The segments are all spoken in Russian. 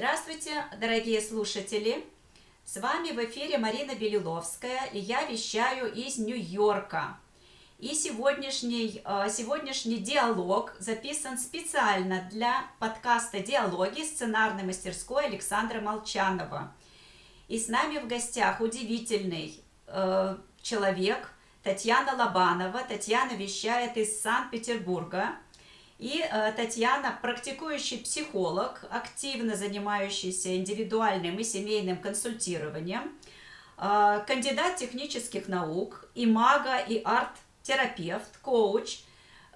Здравствуйте, дорогие слушатели! С вами в эфире Марина Белиловская, и я вещаю из Нью-Йорка. И сегодняшний, э, сегодняшний диалог записан специально для подкаста «Диалоги» сценарной мастерской Александра Молчанова. И с нами в гостях удивительный э, человек Татьяна Лобанова. Татьяна вещает из Санкт-Петербурга – и э, Татьяна, практикующий психолог, активно занимающийся индивидуальным и семейным консультированием, э, кандидат технических наук, и мага, и арт-терапевт, коуч,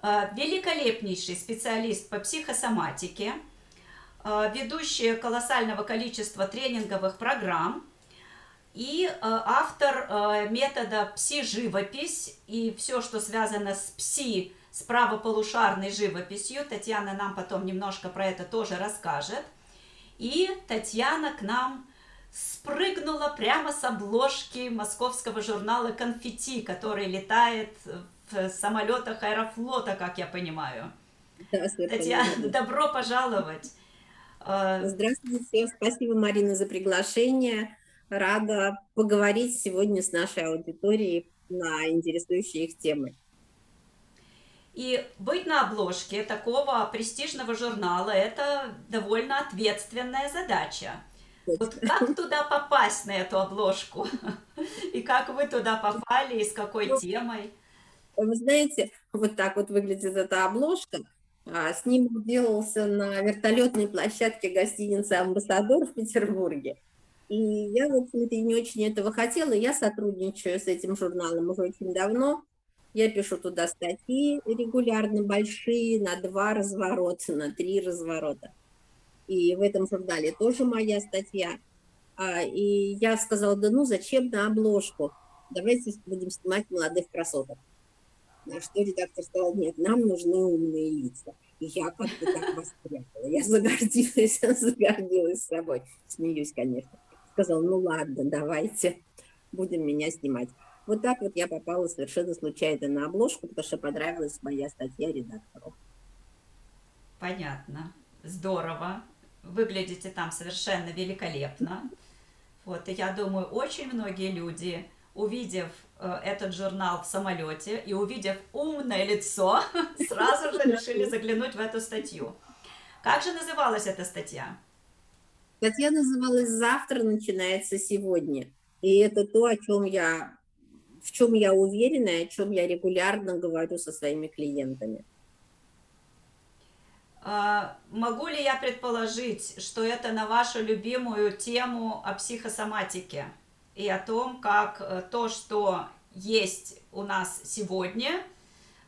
э, великолепнейший специалист по психосоматике, ведущий колоссального количества тренинговых программ, и автор метода пси-живопись и все, что связано с пси с правополушарной живописью. Татьяна нам потом немножко про это тоже расскажет. И Татьяна к нам спрыгнула прямо с обложки московского журнала «Конфетти», который летает в самолетах Аэрофлота, как я понимаю. Да, Татьяна, добро пожаловать. Э, Здравствуйте, спасибо, Марина, за приглашение. Рада поговорить сегодня с нашей аудиторией на интересующие их темы. И быть на обложке такого престижного журнала – это довольно ответственная задача. Вот как туда попасть на эту обложку? И как вы туда попали, и с какой ну, темой? Вы знаете, вот так вот выглядит эта обложка. А, снимок делался на вертолетной площадке гостиницы «Амбассадор» в Петербурге. И я, в общем-то, не очень этого хотела. Я сотрудничаю с этим журналом уже очень давно. Я пишу туда статьи регулярно, большие, на два разворота, на три разворота. И в этом журнале тоже моя статья. А, и я сказала, да ну зачем на обложку? Давайте будем снимать молодых красоток. На что редактор сказал, нет, нам нужны умные лица. И я как-то так воспрятала. Я загордилась, загордилась собой. Смеюсь, конечно. Сказал, ну ладно, давайте, будем меня снимать. Вот так вот я попала совершенно случайно на обложку, потому что понравилась моя статья редактору. Понятно. Здорово. Выглядите там совершенно великолепно. Вот, и я думаю, очень многие люди, увидев э, этот журнал в самолете и увидев умное лицо, сразу же решили заглянуть в эту статью. Как же называлась эта статья? Статья называлась «Завтра начинается сегодня». И это то, о чем я в чем я уверена и о чем я регулярно говорю со своими клиентами. А, могу ли я предположить, что это на вашу любимую тему о психосоматике и о том, как э, то, что есть у нас сегодня,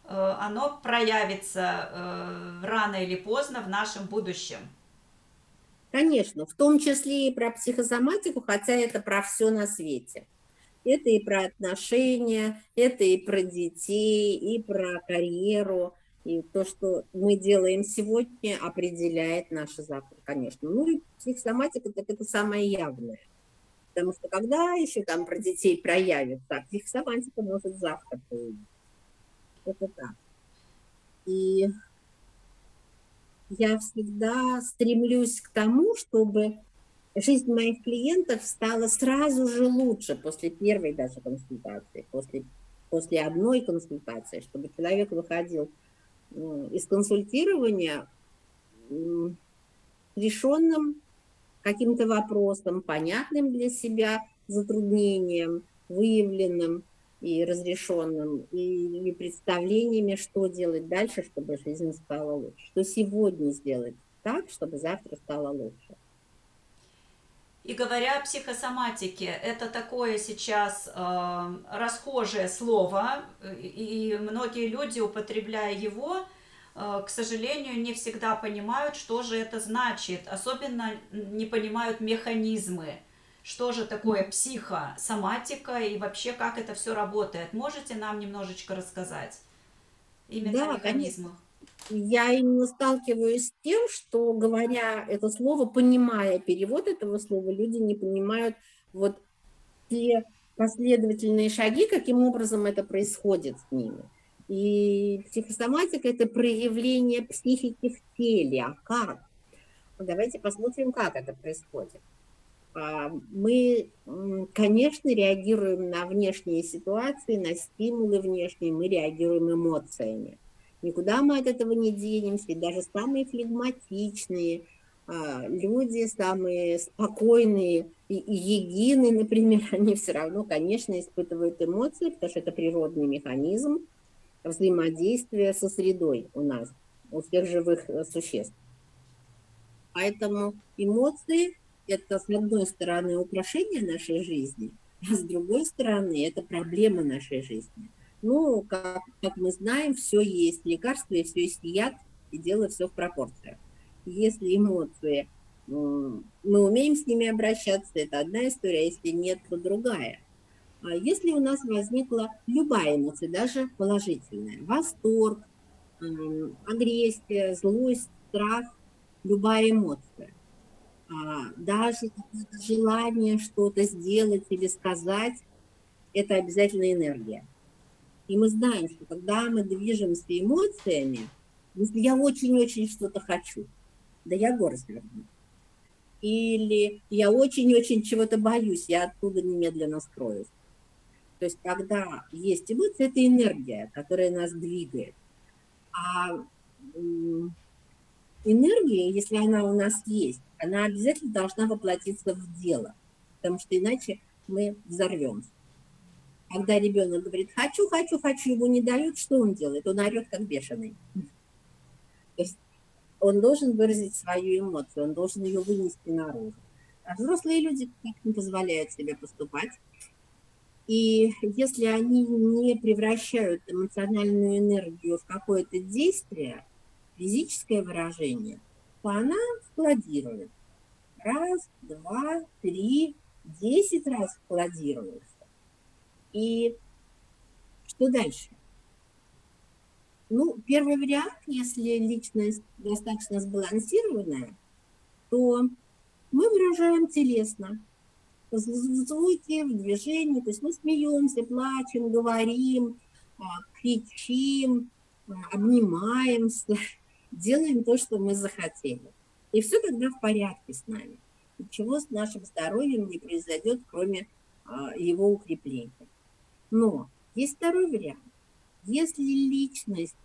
э, оно проявится э, рано или поздно в нашем будущем? Конечно, в том числе и про психосоматику, хотя это про все на свете. Это и про отношения, это и про детей, и про карьеру. И то, что мы делаем сегодня, определяет наше завтра, конечно. Ну и психосоматика, так это самое явное. Потому что когда еще там про детей проявится, а психосоматика может завтра появиться. Это так. И я всегда стремлюсь к тому, чтобы жизнь моих клиентов стала сразу же лучше после первой даже консультации, после, после одной консультации, чтобы человек выходил из консультирования решенным каким-то вопросом, понятным для себя затруднением, выявленным и разрешенным, и, и представлениями, что делать дальше, чтобы жизнь стала лучше, что сегодня сделать так, чтобы завтра стало лучше. И говоря о психосоматике, это такое сейчас э, расхожее слово, и многие люди, употребляя его, э, к сожалению, не всегда понимают, что же это значит, особенно не понимают механизмы, что же такое психосоматика и вообще как это все работает. Можете нам немножечко рассказать именно да, о механизмах? Конечно я именно сталкиваюсь с тем, что, говоря это слово, понимая перевод этого слова, люди не понимают вот те последовательные шаги, каким образом это происходит с ними. И психосоматика – это проявление психики в теле. А как? Давайте посмотрим, как это происходит. А, мы, конечно, реагируем на внешние ситуации, на стимулы внешние, мы реагируем эмоциями. Никуда мы от этого не денемся, даже самые флегматичные а, люди, самые спокойные, и егины, например, они все равно, конечно, испытывают эмоции, потому что это природный механизм взаимодействия со средой у нас, у всех живых э, существ. Поэтому эмоции – это, с одной стороны, украшение нашей жизни, а с другой стороны, это проблема нашей жизни. Ну, как, как мы знаем, все есть лекарство, и все есть яд, и дело все в пропорциях. Если эмоции, мы умеем с ними обращаться, это одна история, а если нет, то другая. А если у нас возникла любая эмоция, даже положительная, восторг, агрессия, злость, страх, любая эмоция. А, даже желание что-то сделать или сказать, это обязательно энергия. И мы знаем, что когда мы движемся эмоциями, если я очень-очень что-то хочу, да я горы сверну. Или я очень-очень чего-то боюсь, я оттуда немедленно скроюсь. То есть когда есть эмоция, это энергия, которая нас двигает. А энергия, если она у нас есть, она обязательно должна воплотиться в дело, потому что иначе мы взорвемся. Когда ребенок говорит «хочу, хочу, хочу», ему не дают, что он делает? Он орет как бешеный. То есть он должен выразить свою эмоцию, он должен ее вынести наружу. А взрослые люди как не позволяют себе поступать. И если они не превращают эмоциональную энергию в какое-то действие, физическое выражение, то она складирует. Раз, два, три, десять раз складируется. И что дальше? Ну, первый вариант, если личность достаточно сбалансированная, то мы выражаем телесно, в звуке, в движении, то есть мы смеемся, плачем, говорим, а, кричим, а, обнимаемся, делаем то, что мы захотели. И все тогда в порядке с нами. Ничего с нашим здоровьем не произойдет, кроме а, его укрепления. Но есть второй вариант. Если личность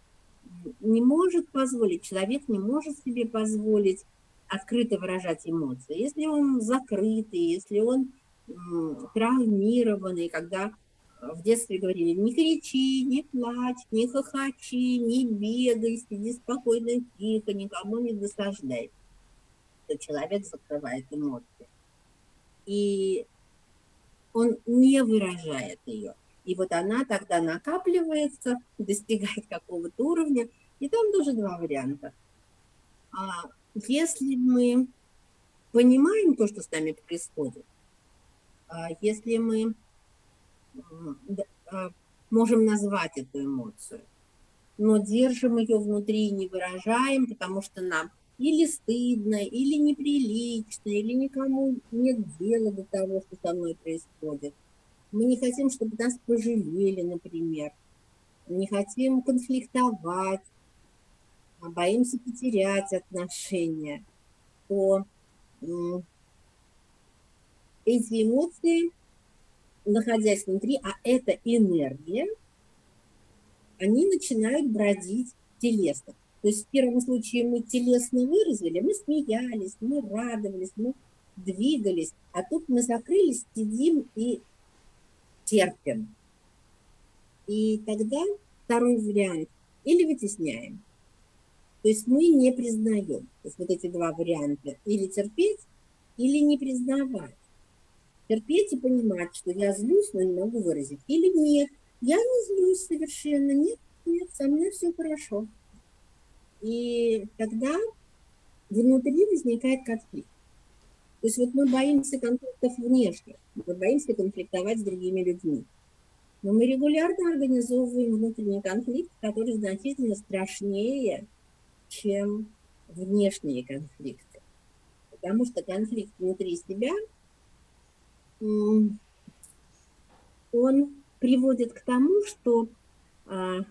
не может позволить, человек не может себе позволить открыто выражать эмоции, если он закрытый, если он травмированный, когда в детстве говорили, не кричи, не плачь, не хохочи, не бегай, сиди спокойно, тихо, никому не досаждай, то человек закрывает эмоции. И он не выражает ее. И вот она тогда накапливается, достигает какого-то уровня, и там тоже два варианта. А если мы понимаем то, что с нами происходит, а если мы а, можем назвать эту эмоцию, но держим ее внутри и не выражаем, потому что нам или стыдно, или неприлично, или никому нет дела до того, что со мной происходит. Мы не хотим, чтобы нас пожалели, например. Не хотим конфликтовать, а боимся потерять отношения. То эти эмоции, находясь внутри, а это энергия, они начинают бродить телесно. То есть в первом случае мы телесно выразили, мы смеялись, мы радовались, мы двигались, а тут мы закрылись, сидим и терпим. И тогда второй вариант или вытесняем. То есть мы не признаем. То есть вот эти два варианта. Или терпеть, или не признавать. Терпеть и понимать, что я злюсь, но не могу выразить. Или нет, я не злюсь совершенно. Нет, нет, со мной все хорошо. И тогда внутри возникает конфликт. То есть вот мы боимся конфликтов внешних, мы боимся конфликтовать с другими людьми. Но мы регулярно организовываем внутренний конфликт, который значительно страшнее, чем внешние конфликты. Потому что конфликт внутри себя, он приводит к тому, что а, вот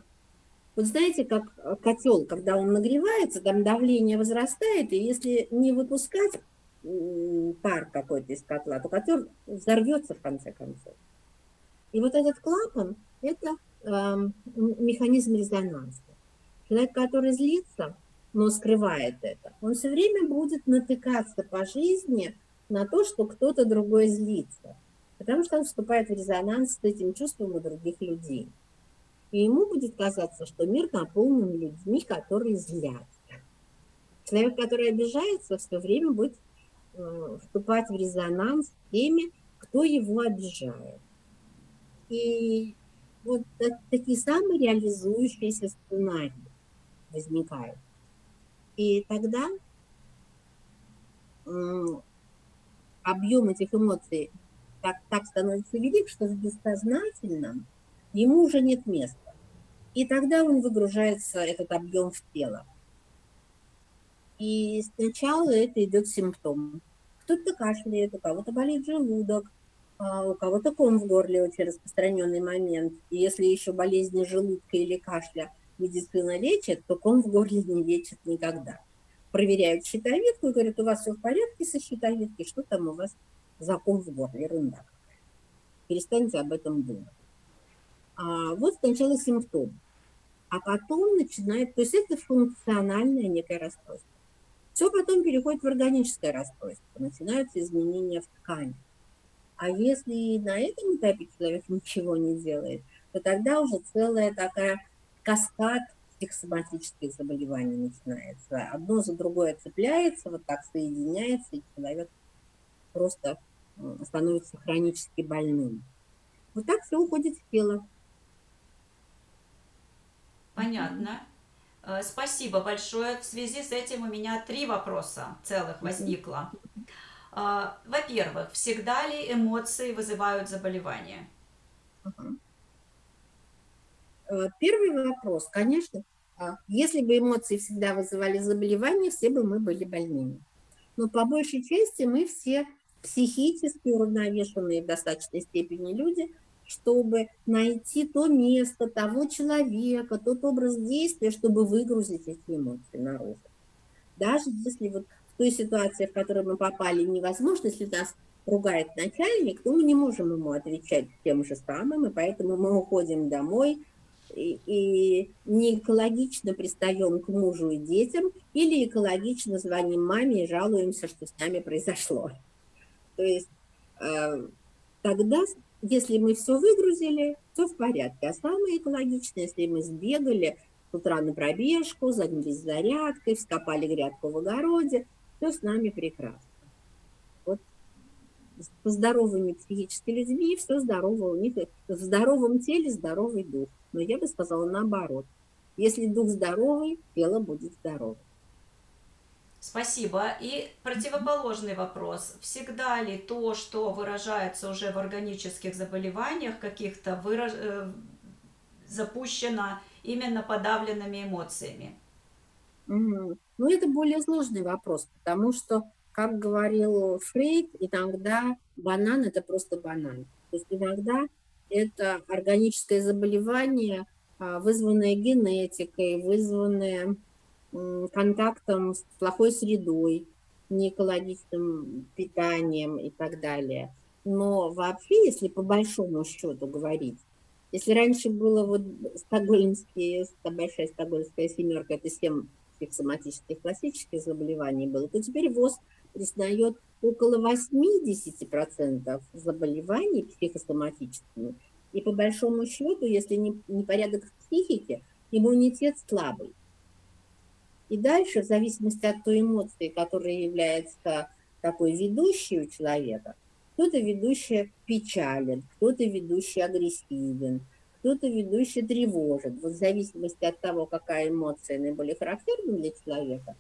Вот знаете, как котел, когда он нагревается, там давление возрастает, и если не выпускать пар какой-то из котла, то котел взорвется в конце концов. И вот этот клапан – это э, механизм резонанса. Человек, который злится, но скрывает это, он все время будет натыкаться по жизни на то, что кто-то другой злится, потому что он вступает в резонанс с этим чувством у других людей. И ему будет казаться, что мир наполнен людьми, которые злятся. Человек, который обижается, все время будет вступать в резонанс с теми, кто его обижает. И вот такие самые реализующиеся сценарии возникают. И тогда объем этих эмоций так, так становится велик, что в бессознательном ему уже нет места. И тогда он выгружается, этот объем в тело. И сначала это идет симптом. Кто-то кашляет, у кого-то болит желудок, а у кого-то ком в горле очень распространенный момент. И если еще болезни желудка или кашля медицина лечит, то ком в горле не лечит никогда. Проверяют щитовидку и говорят, у вас все в порядке со щитовидкой, что там у вас за ком в горле, ерунда. Перестаньте об этом думать. А вот сначала симптом, а потом начинает, то есть это функциональное некое расстройство. Все потом переходит в органическое расстройство, начинаются изменения в ткани. А если на этом этапе человек ничего не делает, то тогда уже целая такая каскад психосоматических заболеваний начинается. Одно за другое цепляется, вот так соединяется, и человек просто становится хронически больным. Вот так все уходит в тело. Понятно. Э, спасибо большое. В связи с этим у меня три вопроса целых возникло. Э, во-первых, всегда ли эмоции вызывают заболевания? Э, первый вопрос, конечно, а если бы эмоции всегда вызывали заболевания, все бы мы были больными. Но по большей части мы все психически уравновешенные в достаточной степени люди, чтобы найти то место, того человека, тот образ действия, чтобы выгрузить эти эмоции наружу. Даже если вот в той ситуации, в которой мы попали, невозможно, если нас ругает начальник, то мы не можем ему отвечать тем же самым, и поэтому мы уходим домой, и, и не экологично пристаем к мужу и детям, или экологично звоним маме и жалуемся, что с нами произошло. То есть э, тогда, если мы все выгрузили, все в порядке. А самое экологичное, если мы сбегали с утра на пробежку, занялись зарядкой, вскопали грядку в огороде, все с нами прекрасно. Вот с здоровыми психическими людьми все здорово, у них в здоровом теле здоровый дух. Но я бы сказала наоборот. Если дух здоровый, тело будет здоровым. Спасибо. И противоположный вопрос. Всегда ли то, что выражается уже в органических заболеваниях каких-то, выраж... Э, запущено именно подавленными эмоциями? Ну, это более сложный вопрос, потому что, как говорил Фрейд, иногда банан – это просто банан. То есть иногда это органическое заболевание, а, вызванное генетикой, вызванное контактом с плохой средой, неэкологичным питанием и так далее. Но вообще, если по большому счету говорить, если раньше было вот стокгольмские, большая стокгольмская семерка, это семь психосоматических классических заболеваний было, то теперь ВОЗ признает около 80% заболеваний психосоматическими. И по большому счету, если не, не порядок в психике, иммунитет слабый. И дальше, в зависимости от той эмоции, которая является такой ведущей у человека, кто-то ведущий печален, кто-то ведущий агрессивен, кто-то ведущий тревожит. Вот в зависимости от того, какая эмоция наиболее характерна для человека,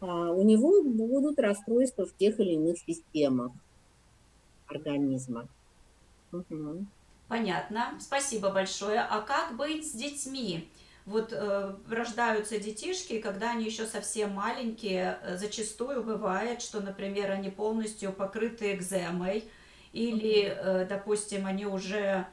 а, у него будут расстройства в тех или иных системах организма. Угу. Понятно. Спасибо большое. А как быть с детьми? Вот э, рождаются детишки, когда они еще совсем маленькие, э, зачастую бывает, что, например, они полностью покрыты экземой, или, э, допустим, они уже,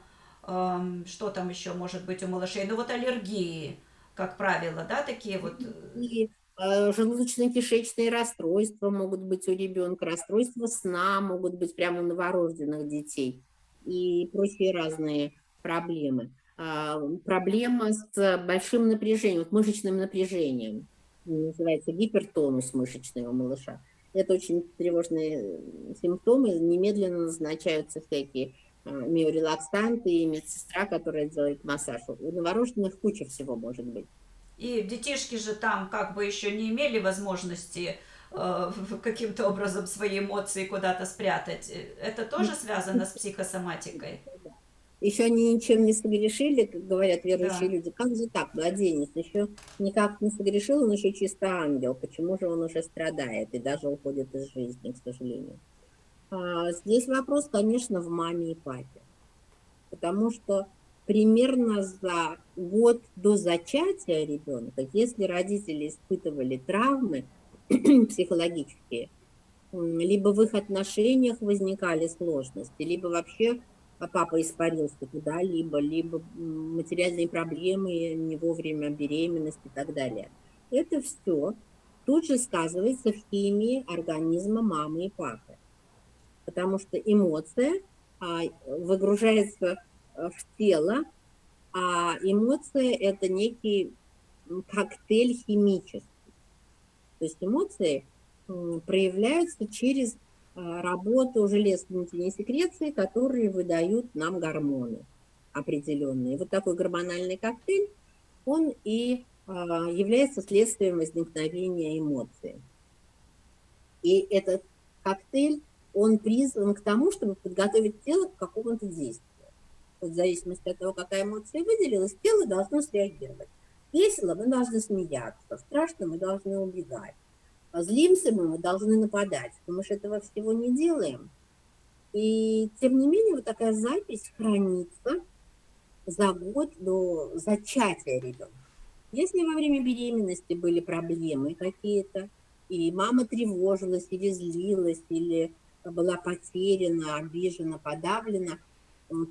э, что там еще может быть у малышей, ну вот аллергии, как правило, да, такие вот... И э, желудочно-кишечные расстройства могут быть у ребенка, расстройства сна могут быть прямо у новорожденных детей и прочие разные проблемы. А, проблема с большим напряжением, вот мышечным напряжением, называется гипертонус мышечный у малыша. Это очень тревожные симптомы, немедленно назначаются всякие а, миорелаксанты и медсестра, которая делает массаж. У новорожденных куча всего может быть. И детишки же там как бы еще не имели возможности э, каким-то образом свои эмоции куда-то спрятать. Это тоже связано с психосоматикой? Еще они ничем не согрешили, как говорят верующие да. люди. Как же так, младенец еще никак не согрешил, он еще чисто ангел. Почему же он уже страдает и даже уходит из жизни, к сожалению? А, здесь вопрос, конечно, в маме и папе. Потому что примерно за год до зачатия ребенка, если родители испытывали травмы психологические, либо в их отношениях возникали сложности, либо вообще папа испарился куда-либо, либо материальные проблемы, не вовремя беременность и так далее. Это все тут же сказывается в химии организма мамы и папы. Потому что эмоция а, выгружается в тело, а эмоция – это некий коктейль химический. То есть эмоции проявляются через а, работу желез-внутренней секреции, которые выдают нам гормоны определенные. Вот такой гормональный коктейль, он и а, является следствием возникновения эмоций. И этот коктейль, он призван к тому, чтобы подготовить тело к какому-то действию в зависимости от того, какая эмоция выделилась, тело должно среагировать. Весело мы должны смеяться, страшно мы должны убегать. Злимся мы, мы должны нападать. Мы же этого всего не делаем. И тем не менее, вот такая запись хранится за год до зачатия ребенка. Если во время беременности были проблемы какие-то, и мама тревожилась или злилась, или была потеряна, обижена, подавлена,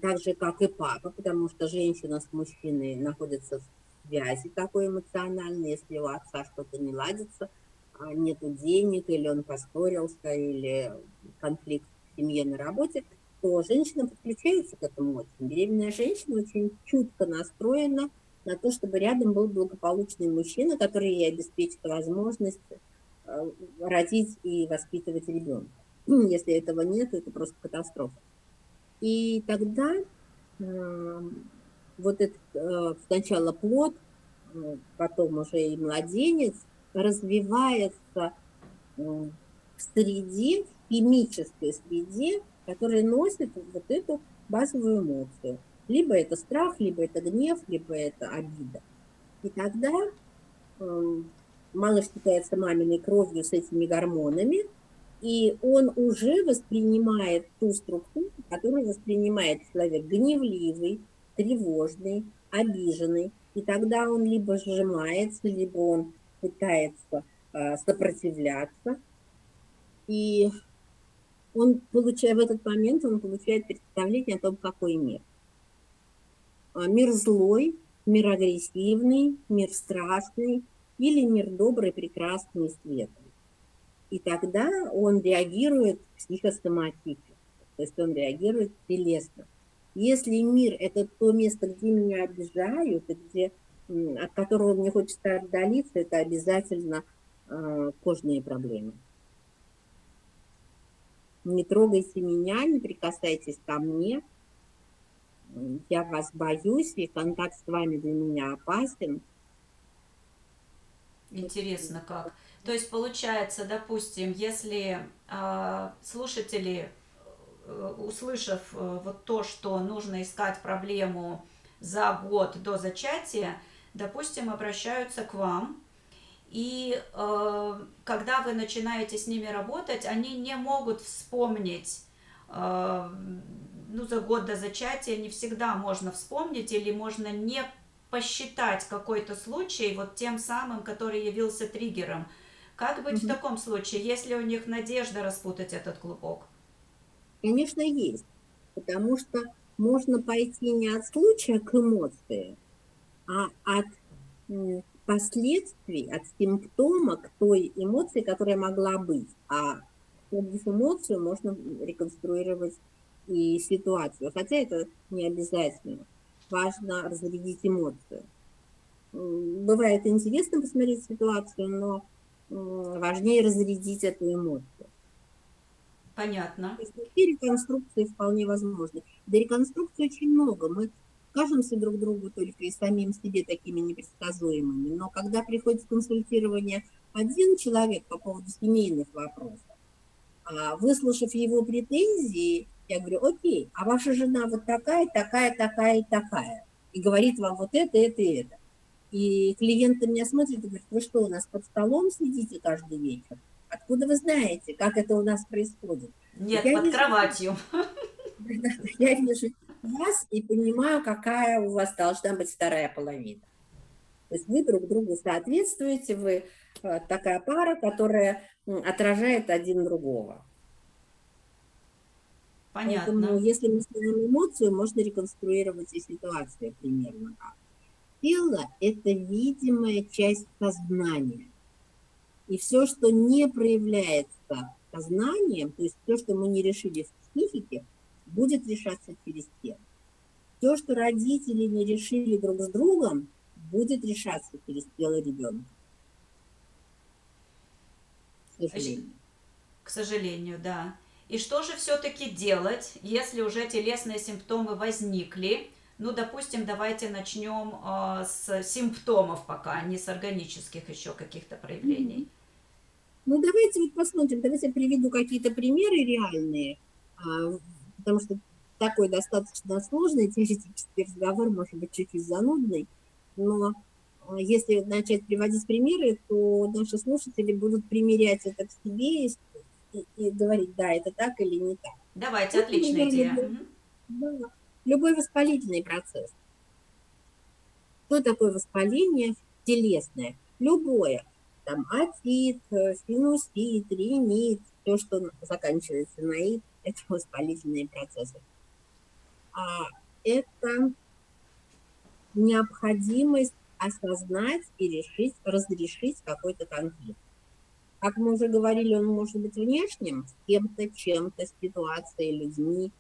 так же, как и папа, потому что женщина с мужчиной находится в связи такой эмоциональной, если у отца что-то не ладится, а нету денег, или он поссорился, или конфликт в семье на работе, то женщина подключается к этому очень. Беременная женщина очень чутко настроена на то, чтобы рядом был благополучный мужчина, который ей обеспечит возможность э, родить и воспитывать ребенка. Если этого нет, это просто катастрофа. И тогда э, вот этот э, сначала плод, э, потом уже и младенец развивается в среде, в химической среде, которая носит вот эту базовую эмоцию. Либо это страх, либо это гнев, либо это обида. И тогда малыш питается маминой кровью с этими гормонами, и он уже воспринимает ту структуру, которую воспринимает человек гневливый, тревожный, обиженный. И тогда он либо сжимается, либо он пытается э, сопротивляться. И он получает в этот момент, он получает представление о том, какой мир. А, мир злой, мир агрессивный, мир страшный или мир добрый, прекрасный, светлый. И тогда он реагирует психосоматически, то есть он реагирует телесно. Если мир – это то место, где меня обижают, и где, от которого мне хочется отдалиться, это обязательно э, кожные проблемы. Не трогайте меня, не прикасайтесь ко мне. Я вас боюсь, и контакт с вами для меня опасен. Интересно как. То есть получается, допустим, если э, слушатели, э, услышав э, вот то, что нужно искать проблему за год до зачатия, допустим, обращаются к вам, и э, когда вы начинаете с ними работать, они не могут вспомнить, э, ну, за год до зачатия не всегда можно вспомнить или можно не посчитать какой-то случай вот тем самым, который явился триггером – как быть угу. в таком случае, если у них надежда распутать этот клубок? Конечно, есть. Потому что можно пойти не от случая к эмоции, а от последствий, от симптома к той эмоции, которая могла быть. А через эмоцию можно реконструировать и ситуацию, хотя это не обязательно. Важно разрядить эмоцию. Бывает интересно посмотреть ситуацию, но важнее разрядить эту эмоцию. Понятно. То есть такие реконструкции вполне возможны. Да реконструкции очень много. Мы кажемся друг другу только и самим себе такими непредсказуемыми. Но когда приходит консультирование один человек по поводу семейных вопросов, а, выслушав его претензии, я говорю, окей, а ваша жена вот такая, такая, такая и такая, и говорит вам вот это, это и это. И клиент меня смотрит и говорит, вы что, у нас под столом сидите каждый вечер? Откуда вы знаете, как это у нас происходит? Нет, я под вижу, кроватью. Я вижу вас и понимаю, какая у вас должна быть вторая половина. То есть вы друг другу соответствуете, вы э, такая пара, которая отражает один другого. Понятно. Поэтому, если мы снимаем эмоцию, можно реконструировать и ситуацию примерно так. Тело – это видимая часть сознания. И все, что не проявляется сознанием, то есть все, что мы не решили в психике, будет решаться через тело. Все, что родители не решили друг с другом, будет решаться через тело ребенка. К сожалению. К сожалению, да. И что же все-таки делать, если уже телесные симптомы возникли? Ну, допустим, давайте начнем э, с симптомов пока, а не с органических еще каких-то проявлений. Ну, давайте вот посмотрим, давайте я приведу какие-то примеры реальные, а, потому что такой достаточно сложный теоретический разговор, может быть, чуть-чуть занудный, но а, если начать приводить примеры, то наши слушатели будут примерять это к себе и, и, и говорить, да, это так или не так. Давайте, вот, отличная идея. Любой, да, любой воспалительный процесс. Что такое воспаление телесное? Любое. Там атит, синусит, ринит, все, что заканчивается на ит, это воспалительные процессы. А это необходимость осознать и решить, разрешить какой-то конфликт. Как мы уже говорили, он может быть внешним, с кем-то, чем-то, ситуацией, людьми,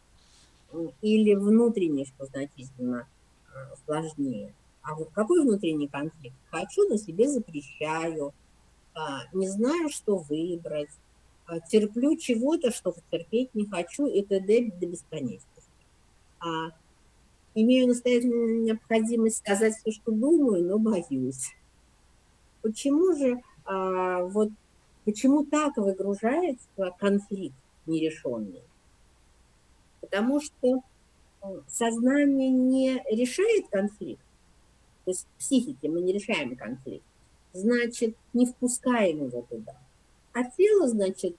или внутренний, что значительно э, сложнее. А вот какой внутренний конфликт? Хочу, но себе запрещаю, а, не знаю, что выбрать, а, терплю чего-то, что терпеть не хочу, и т.д. до бесконечности. А имею настоятельную необходимость сказать все, что думаю, но боюсь. Почему же а, вот почему так выгружается конфликт нерешенный? Потому что э, сознание не решает конфликт, то есть в психике мы не решаем конфликт, значит, не впускаем его туда. А тело, значит,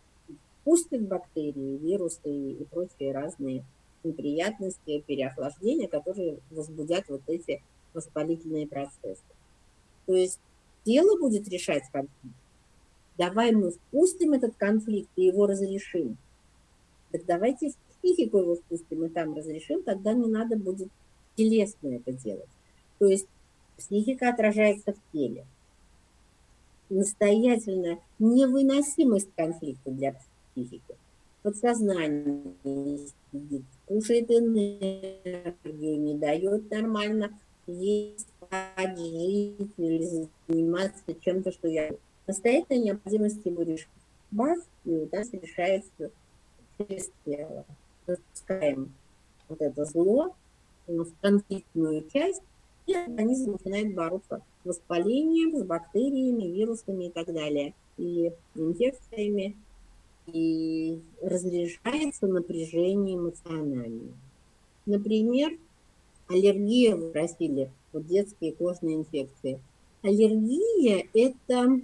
пустит бактерии, вирусы и прочие разные неприятности, переохлаждения, которые возбудят вот эти воспалительные процессы. То есть тело будет решать конфликт. Давай мы впустим этот конфликт и его разрешим. Так давайте в психику его впустим и там разрешим, тогда не надо будет телесно это делать. То есть психика отражается в теле. Настоятельная невыносимость конфликта для психики. Подсознание сидит, кушает энергию, не дает нормально есть, жить или заниматься чем-то, что я... Настоятельная необходимость его решить. Бах, и у нас решается через тело. Запускаем вот это зло в конфликтную часть, и организм начинает бороться с воспалением, с бактериями, вирусами и так далее, и инфекциями, и разряжается напряжение эмоциональное. Например, аллергия, вы просили, вот детские кожные инфекции. Аллергия – это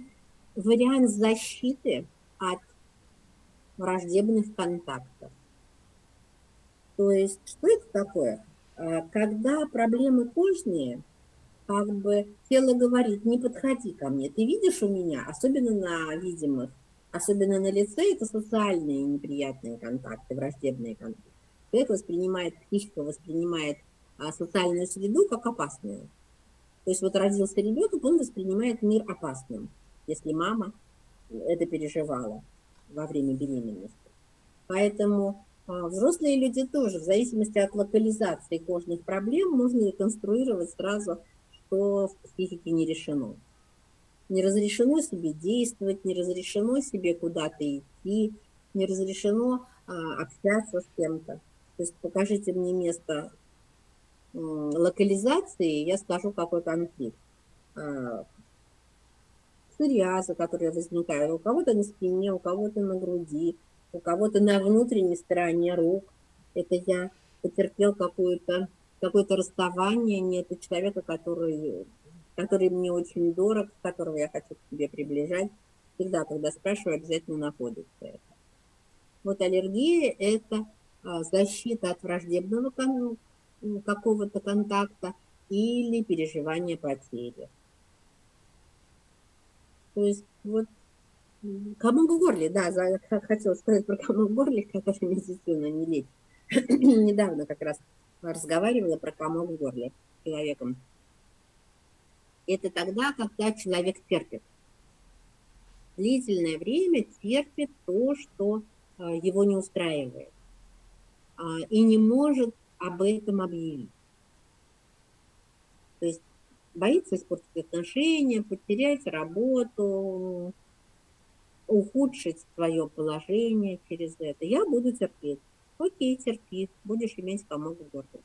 вариант защиты от враждебных контактов. То есть, что это такое? А, когда проблемы кожные, как бы тело говорит, не подходи ко мне, ты видишь у меня, особенно на видимых особенно на лице, это социальные неприятные контакты, враждебные контакты. Человек воспринимает, психика воспринимает а, социальную среду как опасную. То есть вот родился ребенок, он воспринимает мир опасным, если мама это переживала во время беременности. Поэтому взрослые люди тоже, в зависимости от локализации кожных проблем, можно реконструировать сразу, что в психике не решено. Не разрешено себе действовать, не разрешено себе куда-то идти, не разрешено а, общаться с кем-то. То есть покажите мне место локализации, я скажу, какой конфликт. А, псориаза, которые возникают у кого-то на спине, у кого-то на груди, у кого-то на внутренней стороне рук. Это я потерпел какое-то какое-то расставание, нет человека, который, который мне очень дорог, которого я хочу к себе приближать. Всегда, когда спрашиваю, обязательно находится это. Вот аллергия – это а, защита от враждебного какого-то контакта или переживания потери. То есть вот комок в горле, да, за, хотела сказать про комок в горле, который медицина не лечит. Недавно как раз разговаривала про комок в горле с человеком. Это тогда, когда человек терпит. Длительное время терпит то, что а, его не устраивает. А, и не может об этом объявить. То есть боится испортить отношения, потерять работу, ухудшить свое положение через это. Я буду терпеть. Окей, терпи, будешь иметь комок в.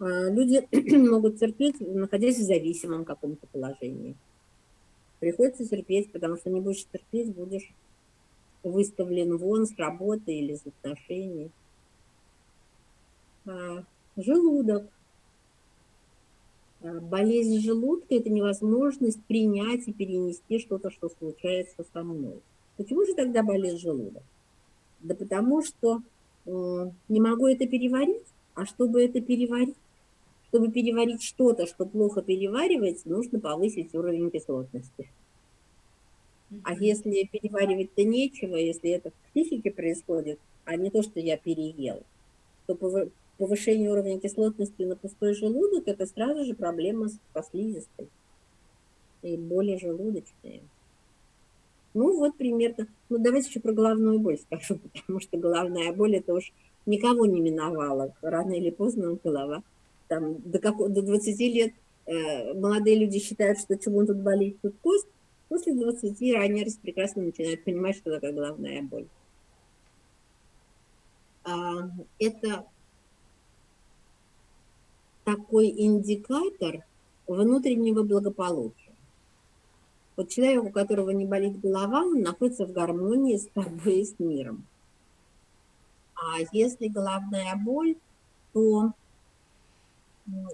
А, люди могут терпеть, находясь в зависимом каком-то положении. Приходится терпеть, потому что не будешь терпеть, будешь выставлен вон с работы или из отношений. А, желудок. А, болезнь желудка – это невозможность принять и перенести что-то, что случается со мной. Почему же тогда болит желудок? Да потому что э, не могу это переварить, а чтобы это переварить, чтобы переварить что-то, что плохо переваривается, нужно повысить уровень кислотности. А если переваривать-то нечего, если это в психике происходит, а не то, что я переел, то повышение уровня кислотности на пустой желудок – это сразу же проблема с слизистой и боли желудочные. Ну, вот примерно. Ну, давайте еще про головную боль скажу, потому что головная боль – это уж никого не миновала. Рано или поздно голова. Там до, как, до 20 лет э, молодые люди считают, что чего тут болит, тут кость. После 20 они прекрасно начинают понимать, что такое головная боль. А, это такой индикатор внутреннего благополучия. Вот человек, у которого не болит голова, он находится в гармонии с собой и с миром. А если головная боль, то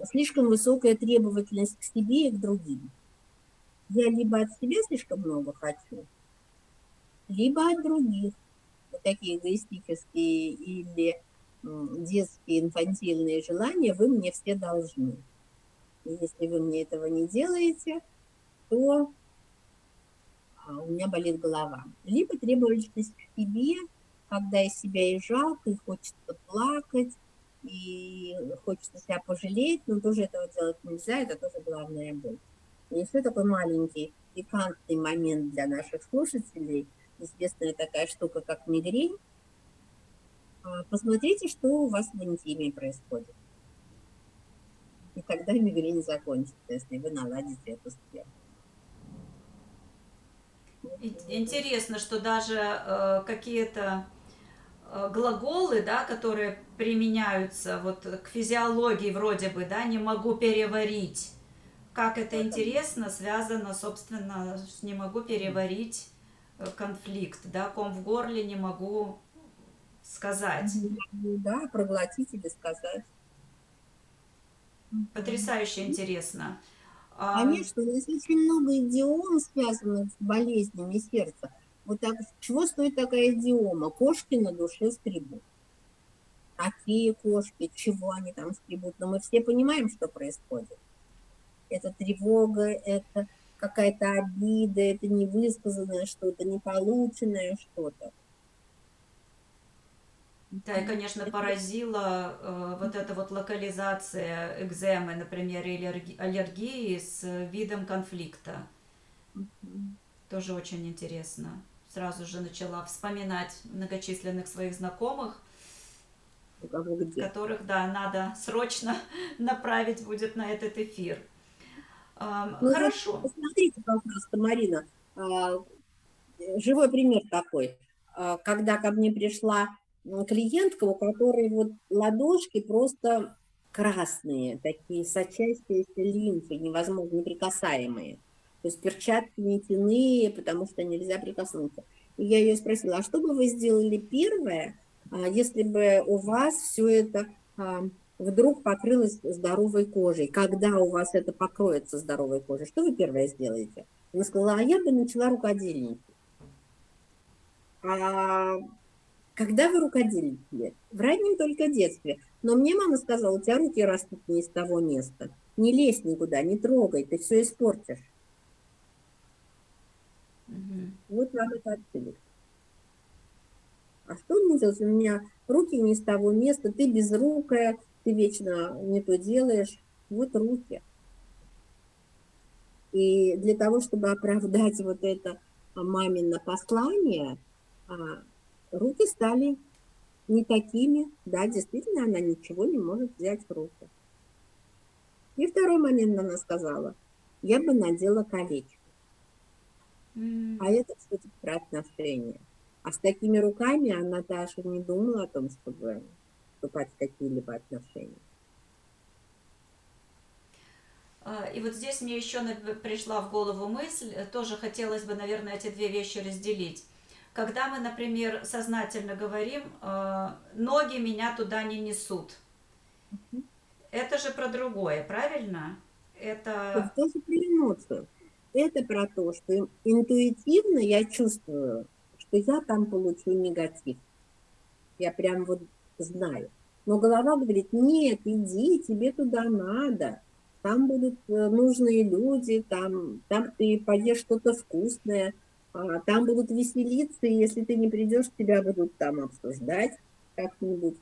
слишком высокая требовательность к себе и к другим. Я либо от себя слишком много хочу, либо от других, вот такие эгоистические или детские инфантильные желания, вы мне все должны. И если вы мне этого не делаете, то у меня болит голова. Либо требовательность к себе, когда из себя и жалко, и хочется плакать, и хочется себя пожалеть, но тоже этого делать нельзя, это тоже главная боль. И еще такой маленький пикантный момент для наших слушателей, известная такая штука, как мигрень, а, посмотрите, что у вас в интиме происходит. И тогда мигрень закончится, если вы наладите эту схему. Интересно, что даже э, какие-то э, глаголы, да, которые применяются вот к физиологии вроде бы, да, не могу переварить. Как это интересно связано, собственно, с не могу переварить э, конфликт, да, ком в горле не могу сказать. Да, проглотить или сказать. Потрясающе интересно. А, Конечно, есть очень много идиом, связанных с болезнями сердца. Вот так, чего стоит такая идиома? Кошки на душе скребут. Какие кошки, чего они там скребут? Но мы все понимаем, что происходит. Это тревога, это какая-то обида, это невысказанное что-то, неполученное что-то. Да, и, конечно, поразила э, вот эта вот локализация экземы, например, или аллергии с видом конфликта. Тоже очень интересно. Сразу же начала вспоминать многочисленных своих знакомых, которых, да, надо срочно направить будет на этот эфир. Ну, Хорошо. Посмотрите, пожалуйста, Марина, а, живой пример такой. А, когда ко мне пришла клиентка, у которой вот ладошки просто красные, такие сочащиеся лимфы, невозможно, неприкасаемые. То есть перчатки нитяные, потому что нельзя прикоснуться. И я ее спросила, а что бы вы сделали первое, а, если бы у вас все это вдруг покрылось здоровой кожей? Когда у вас это покроется здоровой кожей, что вы первое сделаете? Она сказала, а я бы начала рукодельничать. А когда вы рукодельничали? В раннем только детстве. Но мне мама сказала, у тебя руки растут не из того места. Не лезь никуда, не трогай, ты все испортишь. Угу. Вот вам это отсюда. А что мне делать? У меня руки не из того места, ты безрукая, ты вечно не то делаешь. Вот руки. И для того, чтобы оправдать вот это мамино послание, а, руки стали не такими, да, действительно, она ничего не может взять в руки. И второй момент она сказала, я бы надела колечко. Mm. А это, кстати, про отношения. А с такими руками она даже не думала о том, чтобы вступать в какие-либо отношения. А, и вот здесь мне еще пришла в голову мысль, тоже хотелось бы, наверное, эти две вещи разделить. Когда мы, например, сознательно говорим, э, ноги меня туда не несут. Это же про другое, правильно? Это... Это тоже про эмоцию. Это про то, что интуитивно я чувствую, что я там получу негатив. Я прям вот знаю. Но голова говорит, нет, иди, тебе туда надо. Там будут э, нужные люди, там, там ты поешь что-то вкусное – там будут веселиться, и если ты не придешь, тебя будут там обсуждать как-нибудь.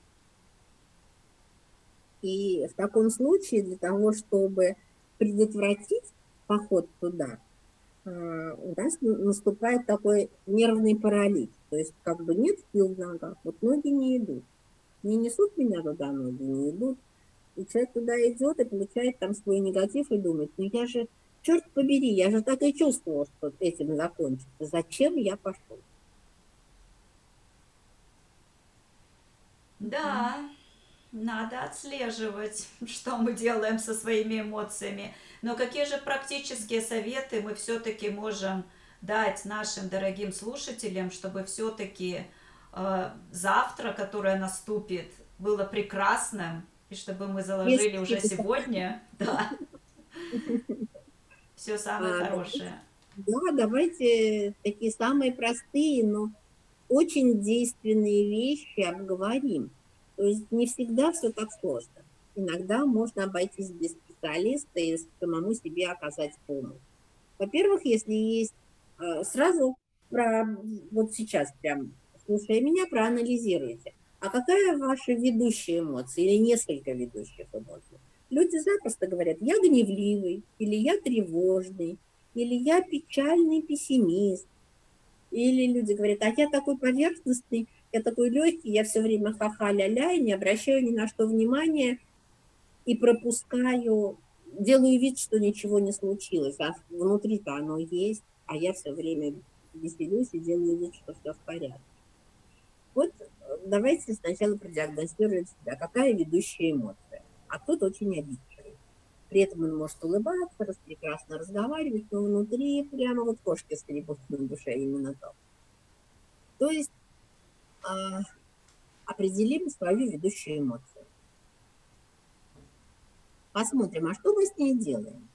И в таком случае для того, чтобы предотвратить поход туда, а, у нас наступает такой нервный паралич. То есть как бы нет сил в ногах, вот ноги не идут. Не несут меня туда, ноги не идут. И человек туда идет и получает там свой негатив и думает, ну я же черт побери, я же так и чувствовал, что этим закончится. Зачем я пошел? Да, надо отслеживать, что мы делаем со своими эмоциями. Но какие же практические советы мы все-таки можем дать нашим дорогим слушателям, чтобы все-таки э, завтра, которое наступит, было прекрасным, и чтобы мы заложили Есть уже сегодня, да, все самое а, хорошее. Да, давайте такие самые простые, но очень действенные вещи обговорим. То есть не всегда все так сложно. Иногда можно обойтись без специалиста и самому себе оказать помощь. Во-первых, если есть а, сразу про вот сейчас прям слушая меня, проанализируйте. А какая ваша ведущая эмоция или несколько ведущих эмоций? Люди запросто говорят, я гневливый, или я тревожный, или я печальный пессимист. Или люди говорят, а я такой поверхностный, я такой легкий, я все время ха-ха-ля-ля, и не обращаю ни на что внимания, и пропускаю, делаю вид, что ничего не случилось, а внутри-то оно есть, а я все время веселюсь и делаю вид, что все в порядке. Вот давайте сначала продиагностируем себя, какая ведущая эмоция а кто-то очень обидчивый. При этом он может улыбаться, прекрасно разговаривать, но внутри прямо вот кошки скребут на душе именно то. То есть э, определим свою ведущую эмоцию. Посмотрим, а что мы с ней делаем?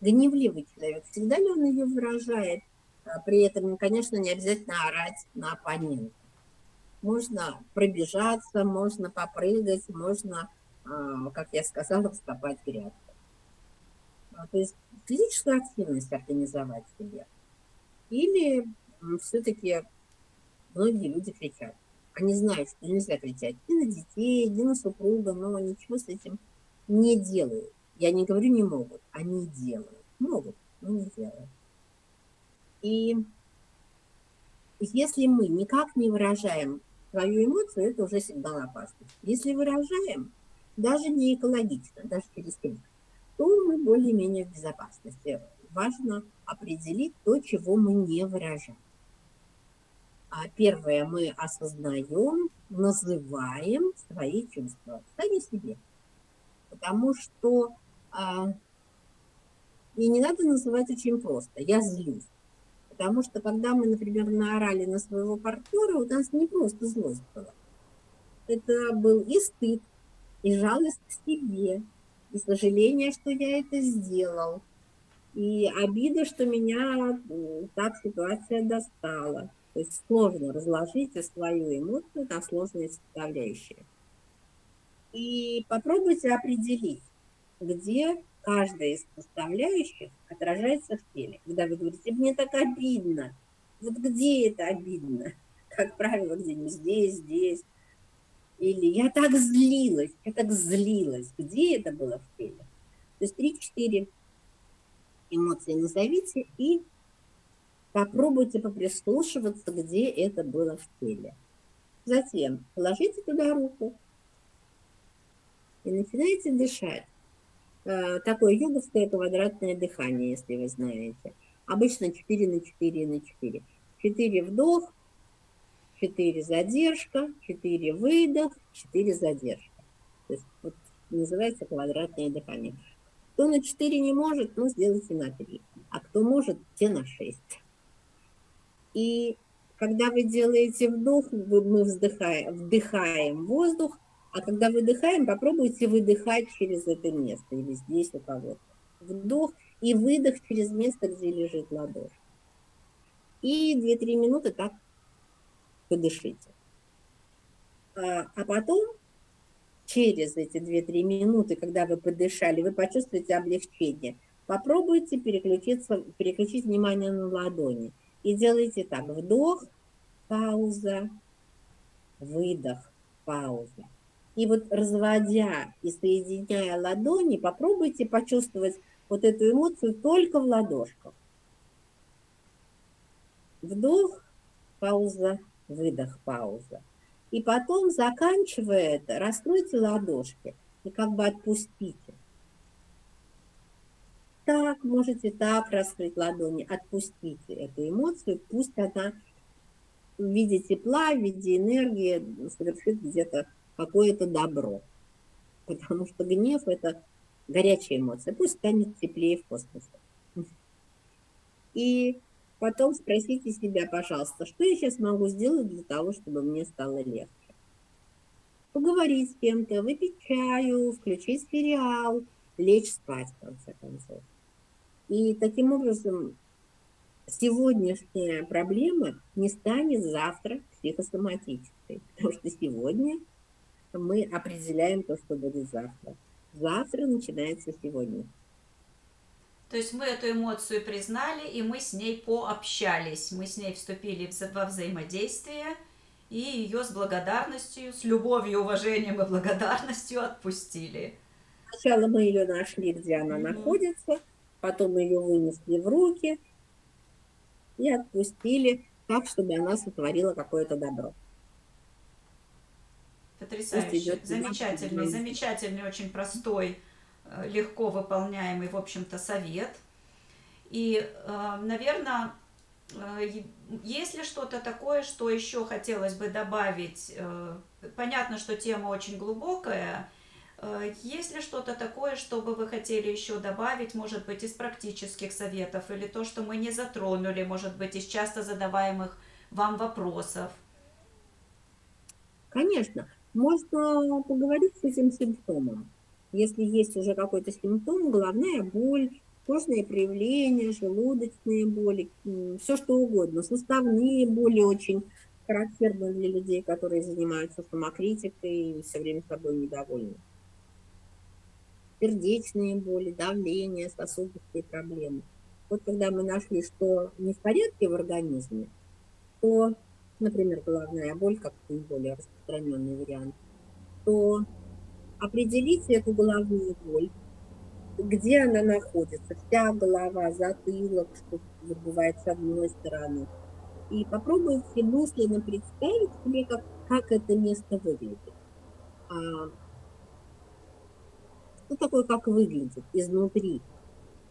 Гневливый человек, всегда ли он ее выражает? А при этом, конечно, не обязательно орать на оппонента. Можно пробежаться, можно попрыгать, можно а, как я сказала, вскопать грядку. А, то есть физическую активность организовать себе. Или все-таки многие люди кричат. Они знают, что нельзя кричать ни на детей, ни на супруга, но ничего с этим не делают. Я не говорю не могут, они делают. Могут, но не делают. И если мы никак не выражаем свою эмоцию, это уже сигнал опасности. Если выражаем, даже не экологично, даже через крик, то мы более-менее в безопасности. Важно определить то, чего мы не выражаем. А первое, мы осознаем, называем свои чувства, сами себе. Потому что а, и не надо называть очень просто. Я злюсь. Потому что когда мы, например, наорали на своего партнера, у нас не просто злость была. Это был и стыд, и жалость к себе, и сожаление, что я это сделал, и обида, что меня так ситуация достала. То есть сложно разложить свою эмоцию на сложные составляющие. И попробуйте определить, где каждая из составляющих отражается в теле. Когда вы говорите, мне так обидно, вот где это обидно? Как правило, где-нибудь здесь, здесь. Или я так злилась, я так злилась. Где это было в теле? То есть 3-4 эмоции назовите и попробуйте поприслушиваться, где это было в теле. Затем положите туда руку и начинайте дышать. Э, такое йоговское квадратное дыхание, если вы знаете. Обычно 4 на 4 на 4. 4 вдох, 4 задержка, 4 выдох, 4 задержка. То есть вот, называется квадратное дыхание. Кто на 4 не может, ну, сделайте на 3. А кто может, те на 6. И когда вы делаете вдох, мы вздыхаем, вдыхаем воздух, а когда выдыхаем, попробуйте выдыхать через это место или здесь у кого-то. Вдох и выдох через место, где лежит ладошь. И 2-3 минуты так подышите. А, а потом, через эти 2-3 минуты, когда вы подышали, вы почувствуете облегчение. Попробуйте переключиться, переключить внимание на ладони. И делайте так. Вдох, пауза, выдох, пауза. И вот разводя и соединяя ладони, попробуйте почувствовать вот эту эмоцию только в ладошках. Вдох, пауза, выдох, пауза. И потом, заканчивая это, раскройте ладошки и как бы отпустите. Так, можете так раскрыть ладони, отпустите эту эмоцию, пусть она в виде тепла, в виде энергии совершит где-то какое-то добро. Потому что гнев – это горячая эмоция. Пусть станет теплее в космосе. И потом спросите себя, пожалуйста, что я сейчас могу сделать для того, чтобы мне стало легче. Поговорить с кем-то, выпить чаю, включить сериал, лечь спать, в конце концов. И таким образом сегодняшняя проблема не станет завтра психосоматической, потому что сегодня мы определяем то, что будет завтра. Завтра начинается сегодня. То есть мы эту эмоцию признали, и мы с ней пообщались, мы с ней вступили во взаимодействие, и ее с благодарностью, с любовью, уважением и благодарностью отпустили. Сначала мы ее нашли, где она mm-hmm. находится, потом ее вынесли в руки и отпустили так, чтобы она сотворила какое-то добро. Потрясающе. Замечательный, замечательный, очень простой, легко выполняемый, в общем-то, совет. И, э, наверное, э, есть ли что-то такое, что еще хотелось бы добавить? Понятно, что тема очень глубокая. Есть ли что-то такое, что бы вы хотели еще добавить, может быть, из практических советов, или то, что мы не затронули, может быть, из часто задаваемых вам вопросов? Конечно можно поговорить с этим симптомом. Если есть уже какой-то симптом, головная боль, кожные проявления, желудочные боли, все что угодно, суставные боли очень характерны для людей, которые занимаются самокритикой и все время собой недовольны. Сердечные боли, давление, сосудистые проблемы. Вот когда мы нашли, что не в порядке в организме, то например, головная боль, как наиболее распространенный вариант, то определите эту головную боль, где она находится, вся голова, затылок, что бывает с одной стороны. И попробуйте мысленно представить себе, как, как это место выглядит. А, что такое, как выглядит изнутри?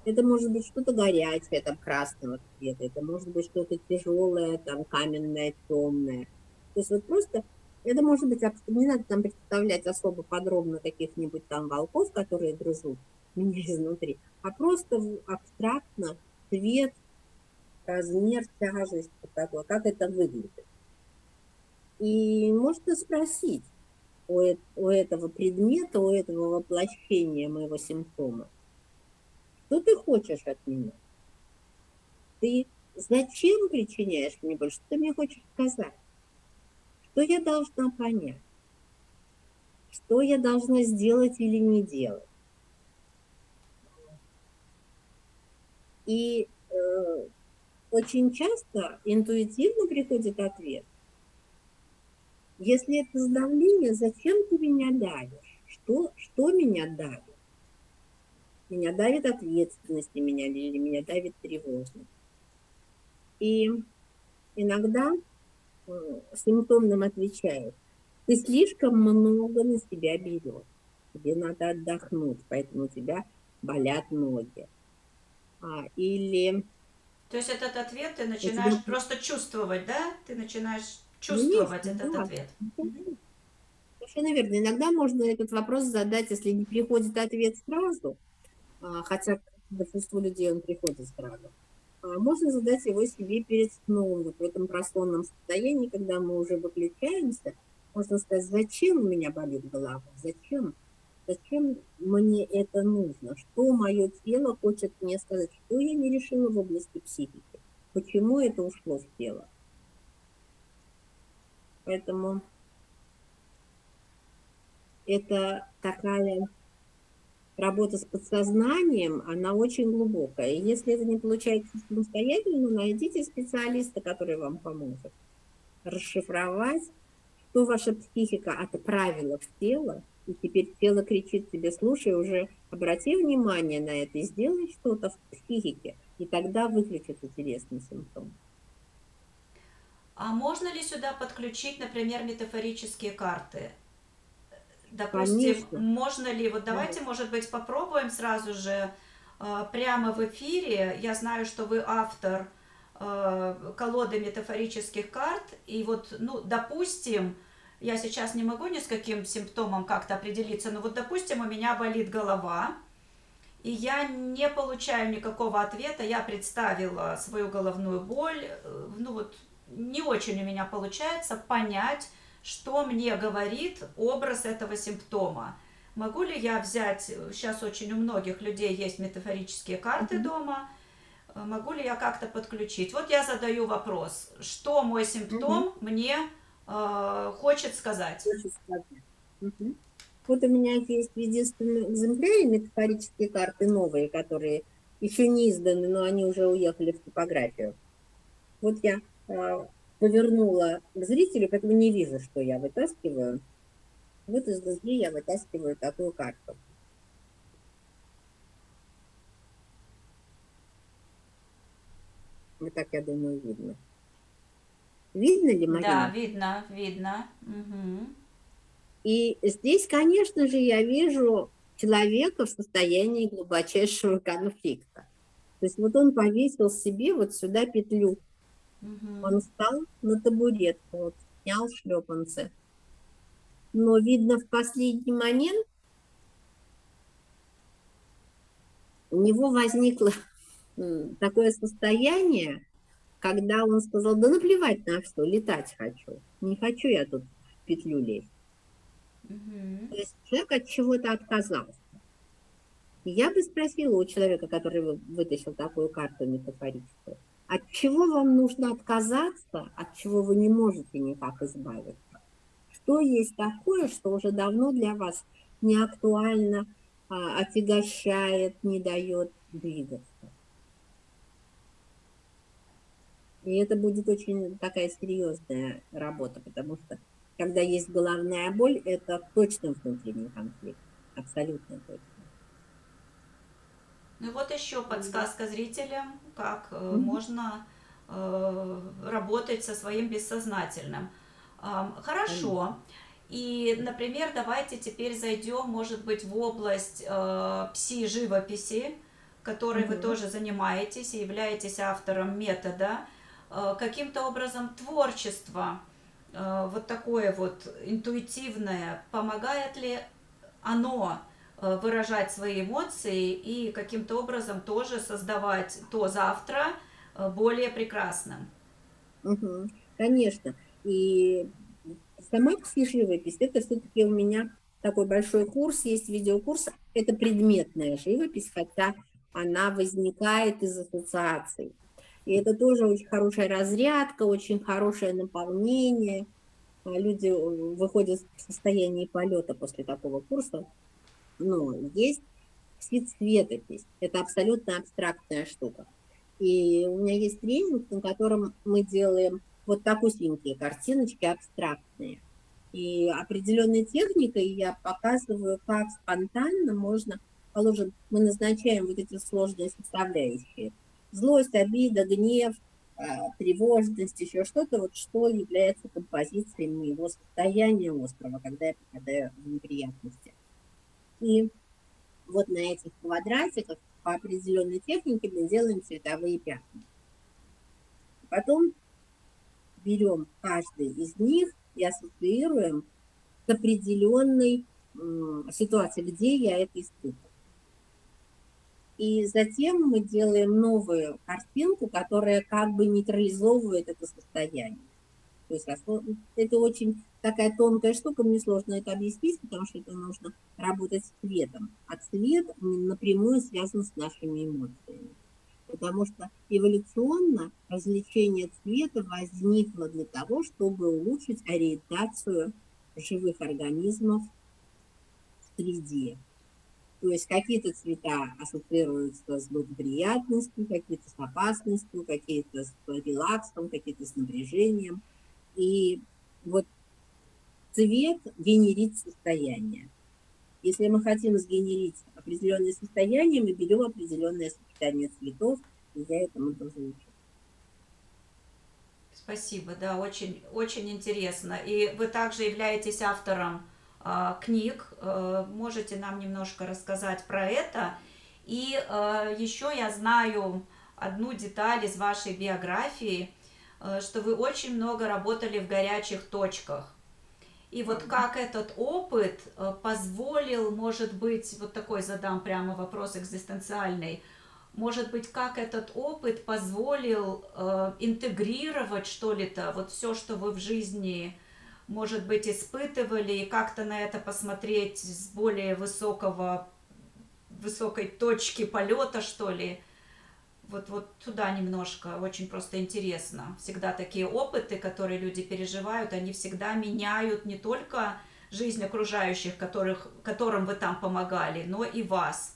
Это может быть что-то горячее, там, красного цвета, это может быть что-то тяжелое, там, каменное, темное. То есть вот просто, это может быть, не надо там представлять особо подробно каких-нибудь там волков, которые грызут меня изнутри, а просто абстрактно цвет, размер, тяжесть, вот такое, как это выглядит. И можно спросить у, у этого предмета, у этого воплощения моего симптома, что ты хочешь от меня? Ты зачем причиняешь мне боль? Что ты мне хочешь сказать? Что я должна понять? Что я должна сделать или не делать? И э, очень часто интуитивно приходит ответ. Если это сдавление, зачем ты меня давишь? Что, что меня давит? Меня давит ответственность на меня или меня давит тревожность. И иногда э, симптом нам отвечает, ты слишком много на себя берешь, тебе надо отдохнуть, поэтому у тебя болят ноги. А, или... То есть этот ответ ты начинаешь тебя... просто чувствовать, да? Ты начинаешь чувствовать Конечно, этот да. ответ. Совершенно верно. Иногда можно этот вопрос задать, если не приходит ответ сразу, а, хотя большинству людей он приходит сразу. А, можно задать его себе перед сном, вот в этом просонном состоянии, когда мы уже выключаемся, можно сказать, зачем у меня болит голова, зачем, зачем мне это нужно, что мое тело хочет мне сказать, что я не решила в области психики, почему это ушло в тело. Поэтому это такая работа с подсознанием, она очень глубокая. И если это не получается самостоятельно, найдите специалиста, который вам поможет расшифровать, что ваша психика отправила в тело, и теперь тело кричит тебе, слушай, уже обрати внимание на это и сделай что-то в психике, и тогда выключит интересный симптом. А можно ли сюда подключить, например, метафорические карты? Допустим, Конечно. можно ли, вот давайте, да. может быть, попробуем сразу же э, прямо в эфире. Я знаю, что вы автор э, колоды метафорических карт, и вот, ну, допустим, я сейчас не могу ни с каким симптомом как-то определиться, но вот, допустим, у меня болит голова, и я не получаю никакого ответа, я представила свою головную боль, э, ну вот не очень у меня получается понять, что мне говорит образ этого симптома. Могу ли я взять, сейчас очень у многих людей есть метафорические карты mm-hmm. дома, э, могу ли я как-то подключить? Вот я задаю вопрос, что мой симптом mm-hmm. мне э, хочет сказать? Mm-hmm. Вот у меня есть в единственном экземпляре метафорические карты новые, которые еще не изданы, но они уже уехали в типографию. Вот я э, повернула к зрителю, поэтому не вижу, что я вытаскиваю. Вот из друзей я вытаскиваю такую карту. Вот так, я думаю, видно. Видно ли, Марина? Да, видно, видно. Угу. И здесь, конечно же, я вижу человека в состоянии глубочайшего конфликта. То есть вот он повесил себе вот сюда петлю Угу. Он встал на табуретку, вот, снял шлепанцы. Но, видно, в последний момент у него возникло такое состояние, когда он сказал, да наплевать на что, летать хочу. Не хочу я тут в петлю лезть. Угу. То есть человек от чего-то отказался. Я бы спросила у человека, который вытащил такую карту метафорическую, от чего вам нужно отказаться, от чего вы не можете никак избавиться? Что есть такое, что уже давно для вас не актуально, а, отягощает, не дает двигаться? И это будет очень такая серьезная работа, потому что когда есть головная боль, это точно внутренний конфликт, абсолютно точно. Ну вот еще подсказка зрителям, как mm-hmm. можно э, работать со своим бессознательным. Э, хорошо. И, например, давайте теперь зайдем, может быть, в область э, пси-живописи, которой mm-hmm. вы тоже занимаетесь и являетесь автором метода. Э, каким-то образом творчество, э, вот такое вот интуитивное, помогает ли оно выражать свои эмоции и каким-то образом тоже создавать то завтра э, более прекрасным. Угу, конечно. И сама пси-живопись, это все-таки у меня такой большой курс, есть видеокурс, это предметная живопись, хотя она возникает из ассоциаций. И это тоже очень хорошая разрядка, очень хорошее наполнение. Люди э, выходят в состояние полета после такого курса но есть цветопись. Это абсолютно абстрактная штука. И у меня есть тренинг, на котором мы делаем вот такусенькие картиночки абстрактные. И определенной техникой я показываю, как спонтанно можно, положим, мы назначаем вот эти сложные составляющие. Злость, обида, гнев, а, тревожность, еще что-то, вот что является композицией моего состояния острова, когда я попадаю в неприятности. И вот на этих квадратиках по определенной технике мы делаем цветовые пятна. Потом берем каждый из них и ассоциируем с определенной ситуацией, где я это испытываю. И затем мы делаем новую картинку, которая как бы нейтрализовывает это состояние. То есть это очень такая тонкая штука, мне сложно это объяснить, потому что это нужно работать с цветом. А цвет напрямую связан с нашими эмоциями. Потому что эволюционно развлечение цвета возникло для того, чтобы улучшить ориентацию живых организмов в среде. То есть какие-то цвета ассоциируются с благоприятностью, какие-то с опасностью, какие-то с релаксом, какие-то с напряжением – и вот цвет генерит состояние. Если мы хотим сгенерить определенное состояние, мы берем определенное сочетание цветов, и я этому тоже учу. Спасибо, да, очень, очень интересно. И вы также являетесь автором э, книг. Э, можете нам немножко рассказать про это? И э, еще я знаю одну деталь из вашей биографии – Э, что вы очень много работали в горячих точках. И вот как этот опыт э, позволил, может быть, вот такой задам прямо вопрос экзистенциальный, может быть, как этот опыт позволил э, интегрировать что ли-то, вот все, что вы в жизни, может быть, испытывали, и как-то на это посмотреть с более высокого, высокой точки полета, что ли, вот, вот туда немножко, очень просто интересно. Всегда такие опыты, которые люди переживают, они всегда меняют не только жизнь окружающих, которых, которым вы там помогали, но и вас.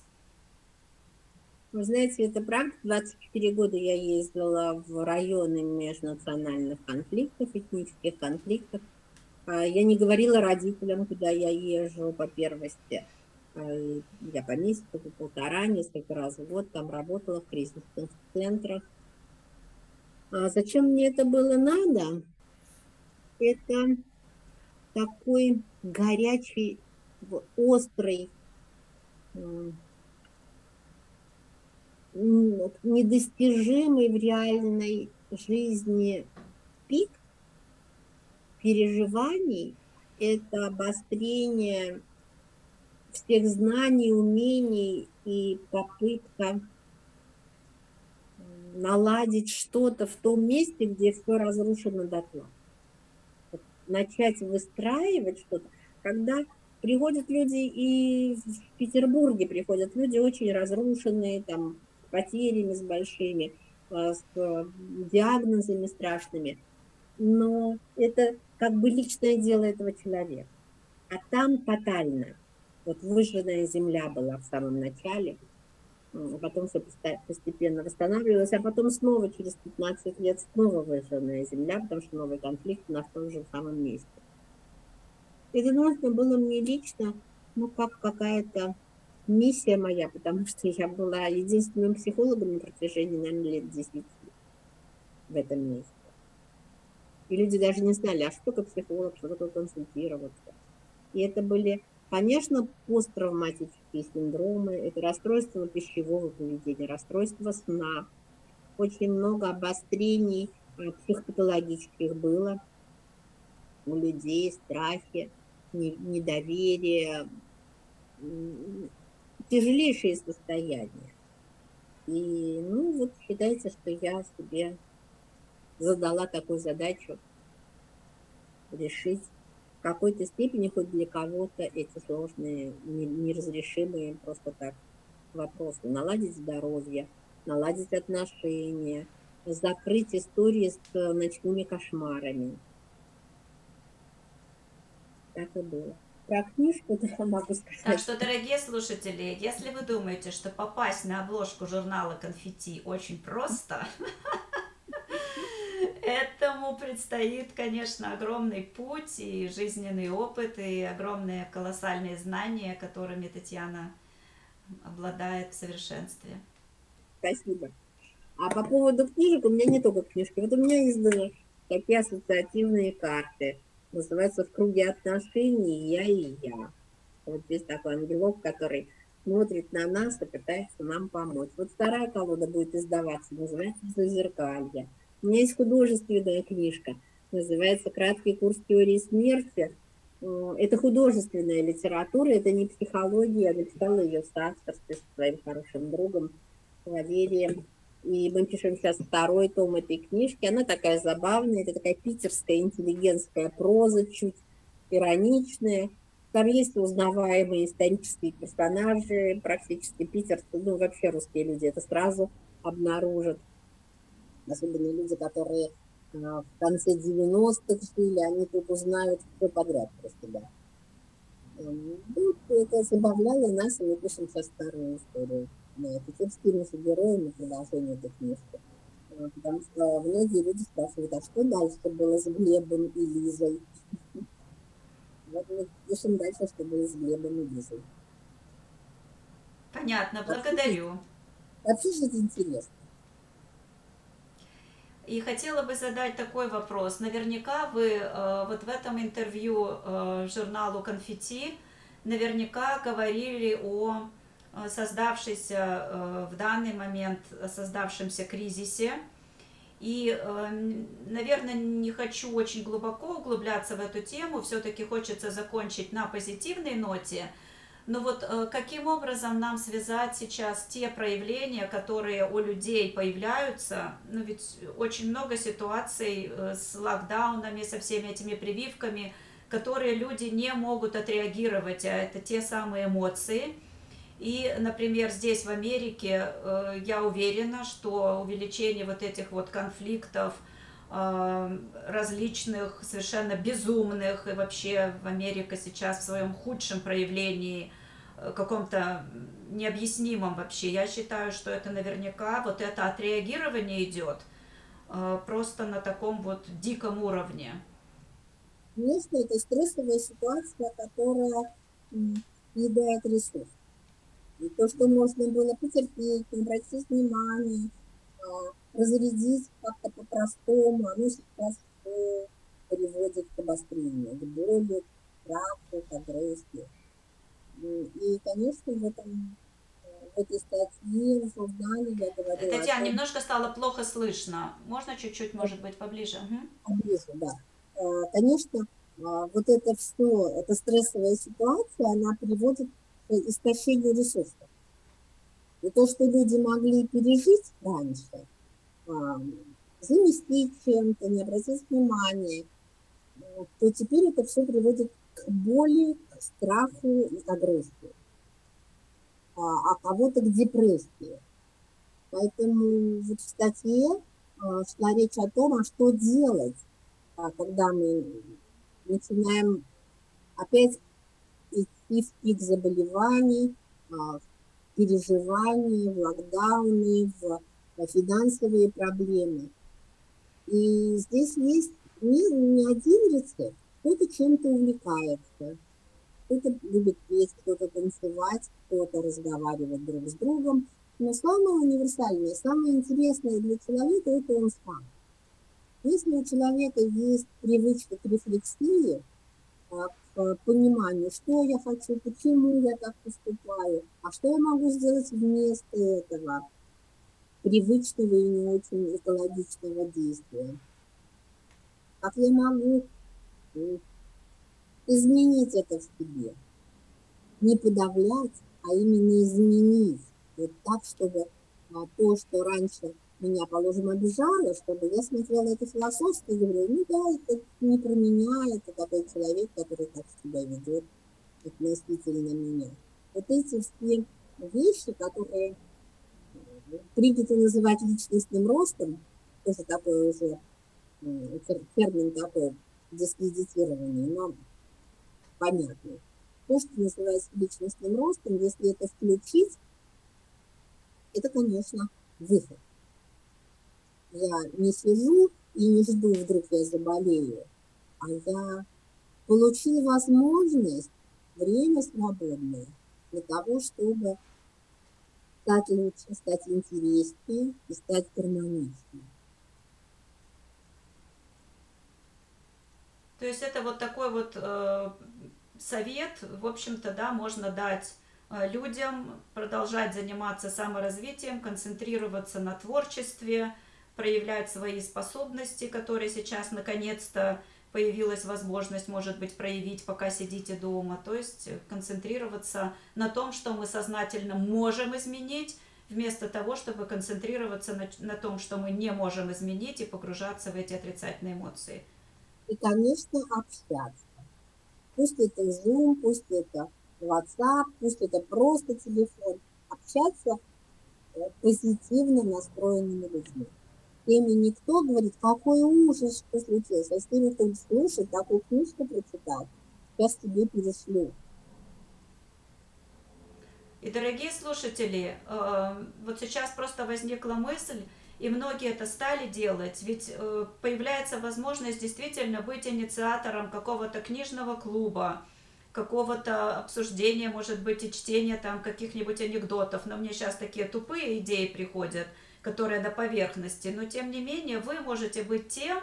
Вы знаете, это правда. 24 года я ездила в районы межнациональных конфликтов, этнических конфликтов. А, я не говорила родителям, куда я езжу по первости. Э, я по месяцу, по полтора, несколько раз в год там работала в кризисных центрах. А зачем мне это было надо? Это такой горячий, острый, недостижимый в реальной жизни пик переживаний, это обострение всех знаний, умений и попытка наладить что-то в том месте, где все разрушено дотла. Начать выстраивать что-то, когда приходят люди и в Петербурге приходят люди очень разрушенные, там, с потерями с большими, а, с диагнозами страшными. Но это как бы личное дело этого человека. А там тотально вот выжженная земля была в самом начале. а потом все постепенно восстанавливалось, а потом снова через 15 лет снова выжженная земля, потому что новый конфликт на том же самом месте. Это нужно было мне лично, ну, как какая-то миссия моя, потому что я была единственным психологом на протяжении, наверное, лет 10 в этом месте. И люди даже не знали, а что такое психолог, что такое консультироваться. И это были Конечно, посттравматические синдромы – это расстройство пищевого поведения, расстройство сна. Очень много обострений э, психопатологических было у людей, страхи, недоверие, тяжелейшие состояния. И, ну, вот считается, что я себе задала такую задачу решить в какой-то степени хоть для кого-то эти сложные, неразрешимые просто так вопросы. Наладить здоровье, наладить отношения, закрыть истории с ночными кошмарами. Так и было. Про книжку я могу сказать. Так что, дорогие слушатели, если вы думаете, что попасть на обложку журнала «Конфетти» очень просто, Этому предстоит, конечно, огромный путь и жизненный опыт, и огромные колоссальные знания, которыми Татьяна обладает в совершенстве. Спасибо. А по поводу книжек, у меня не только книжки. Вот у меня изданы такие ассоциативные карты. Называется «В круге отношений я и я». Вот здесь такой ангелок, который смотрит на нас и пытается нам помочь. Вот вторая колода будет издаваться, называется «Зазеркалье». У меня есть художественная книжка, называется «Краткий курс теории смерти». Это художественная литература, это не психология. Я написала ее в соавторстве со своим хорошим другом Валерием. И мы пишем сейчас второй том этой книжки. Она такая забавная, это такая питерская интеллигентская проза, чуть ироничная. Там есть узнаваемые исторические персонажи, практически питерцы, ну вообще русские люди это сразу обнаружат особенно люди, которые а, в конце 90-х жили, они тут узнают все подряд про себя. Ну, это забавляло нас, и мы пишем сейчас старую историю. Да, теперь скинемся героем и продолжение этой книжки. А, потому что многие люди спрашивают, а что дальше было с Глебом и Лизой? Вот мы пишем дальше, что было с Глебом и Лизой. Понятно, благодарю. Вообще же это интересно. И хотела бы задать такой вопрос. Наверняка вы э, вот в этом интервью э, журналу «Конфетти» наверняка говорили о э, создавшейся в данный момент создавшемся кризисе. И, наверное, не хочу очень глубоко углубляться в эту тему, все-таки хочется закончить на позитивной ноте – но вот э, каким образом нам связать сейчас те проявления, которые у людей появляются? Ну ведь очень много ситуаций э, с локдаунами, со всеми этими прививками, которые люди не могут отреагировать, а это те самые эмоции. И, например, здесь в Америке э, я уверена, что увеличение вот этих вот конфликтов, различных, совершенно безумных, и вообще в Америка сейчас в своем худшем проявлении каком-то необъяснимом вообще. Я считаю, что это наверняка вот это отреагирование идет э, просто на таком вот диком уровне. Конечно, это стрессовая ситуация, которая съедает ресурс. И то, что можно было потерпеть, не обратить внимание, а, разрядить как-то по-простому, оно сейчас приводит к обострению, к боли, к страху, к агрессии. И, конечно, в этом в этой статье, в журнале я говорила... Татьяна, немножко стало плохо слышно. Можно чуть-чуть, может быть, поближе? Поближе, да. Э, конечно, вот это все, эта стрессовая ситуация, она приводит к истощению ресурсов. И то, что люди могли пережить раньше, заместить чем-то, не обратить внимания, э, то теперь это все приводит к боли, страху и агрессии, а, а кого-то к депрессии. Поэтому вот в статье а, шла речь о том, а что делать, а, когда мы начинаем опять идти в пик заболеваний, переживания, в локдауны, в финансовые проблемы. И здесь есть не, не один рецепт, кто-то чем-то увлекается, кто-то любит петь, кто-то танцевать, кто-то разговаривать друг с другом. Но самое универсальное, самое интересное для человека – это он сам. Если у человека есть привычка к рефлексии, а, к пониманию, что я хочу, почему я так поступаю, а что я могу сделать вместо этого привычного и не очень экологичного действия. Как я могу изменить это в себе? Не подавлять, а именно изменить. Вот так, чтобы а, то, что раньше меня, положим, обижало, чтобы я смотрела это философски и говорила, ну да, это не про меня, это такой человек, который так себя ведет относительно меня. Вот эти все вещи, которые принято называть личностным ростом, тоже такой уже термин такой дискредитированный, но понятный. То, что называется личностным ростом, если это включить, это, конечно, выход. Я не сижу и не жду, вдруг я заболею, а я получил возможность, время свободное для того, чтобы стать лучше, стать интереснее и стать гармоничнее. То есть это вот такой вот э, совет, в общем-то, да, можно дать э, людям продолжать заниматься саморазвитием, концентрироваться на творчестве, проявлять свои способности, которые сейчас наконец-то появилась возможность, может быть, проявить, пока сидите дома. То есть концентрироваться на том, что мы сознательно можем изменить, вместо того, чтобы концентрироваться на, на том, что мы не можем изменить и погружаться в эти отрицательные эмоции. И, конечно, общаться. Пусть это Zoom, пусть это WhatsApp, пусть это просто телефон. Общаться э, позитивно настроенными людьми теми никто говорит, какой ужас, что случилось. А с теми, кто слушает, такую книжку прочитал, сейчас тебе перешлю. И, дорогие слушатели, э, вот сейчас просто возникла мысль, и многие это стали делать, ведь э, появляется возможность действительно быть инициатором какого-то книжного клуба, какого-то обсуждения, может быть, и чтения там каких-нибудь анекдотов. Но мне сейчас такие тупые идеи приходят – которая на поверхности, но тем не менее вы можете быть тем,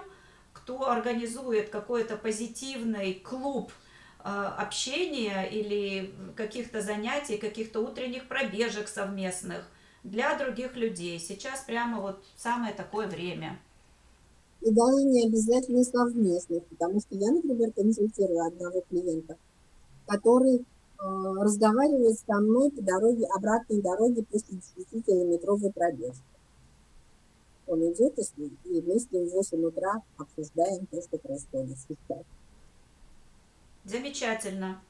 кто организует какой-то позитивный клуб э, общения или каких-то занятий, каких-то утренних пробежек совместных для других людей. Сейчас прямо вот самое такое время. И даже не обязательно совместных, потому что я, например, консультирую одного клиента, который э, разговаривает со мной по дороге, обратной дороге после 10-километровой пробежки он идет, и мы с ним в 8 утра обсуждаем то, что происходит сейчас. Замечательно.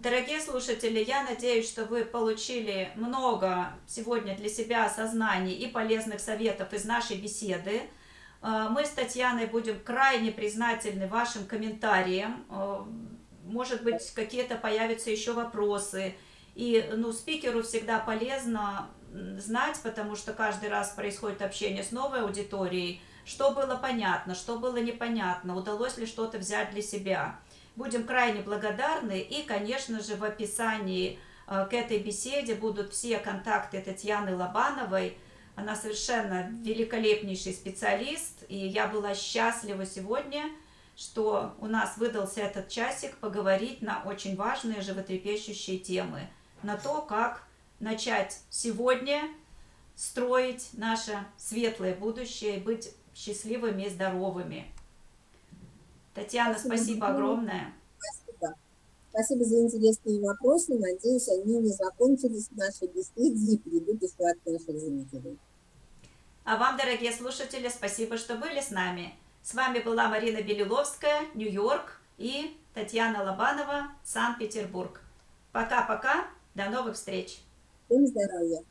Дорогие слушатели, я надеюсь, что вы получили много сегодня для себя осознаний и полезных советов из нашей беседы. А, мы с Татьяной будем крайне признательны вашим комментариям. А, может быть, какие-то появятся еще вопросы. И ну, спикеру всегда полезно знать, потому что каждый раз происходит общение с новой аудиторией, что было понятно, что было непонятно, удалось ли что-то взять для себя. Будем крайне благодарны и, конечно же, в описании э, к этой беседе будут все контакты Татьяны Лобановой. Она совершенно великолепнейший специалист, и я была счастлива сегодня, что у нас выдался этот часик поговорить на очень важные животрепещущие темы, на то, как начать сегодня строить наше светлое будущее и быть счастливыми и здоровыми. Татьяна, спасибо, огромное. Спасибо. Спасибо за интересные вопросы. Надеюсь, они не закончились в нашей беседе и придут еще от наших зрителей. А вам, дорогие слушатели, спасибо, что были с нами. С вами была Марина Белиловская, Нью-Йорк и Татьяна Лобанова, Санкт-Петербург. Пока-пока, до новых встреч! Всем здоровья!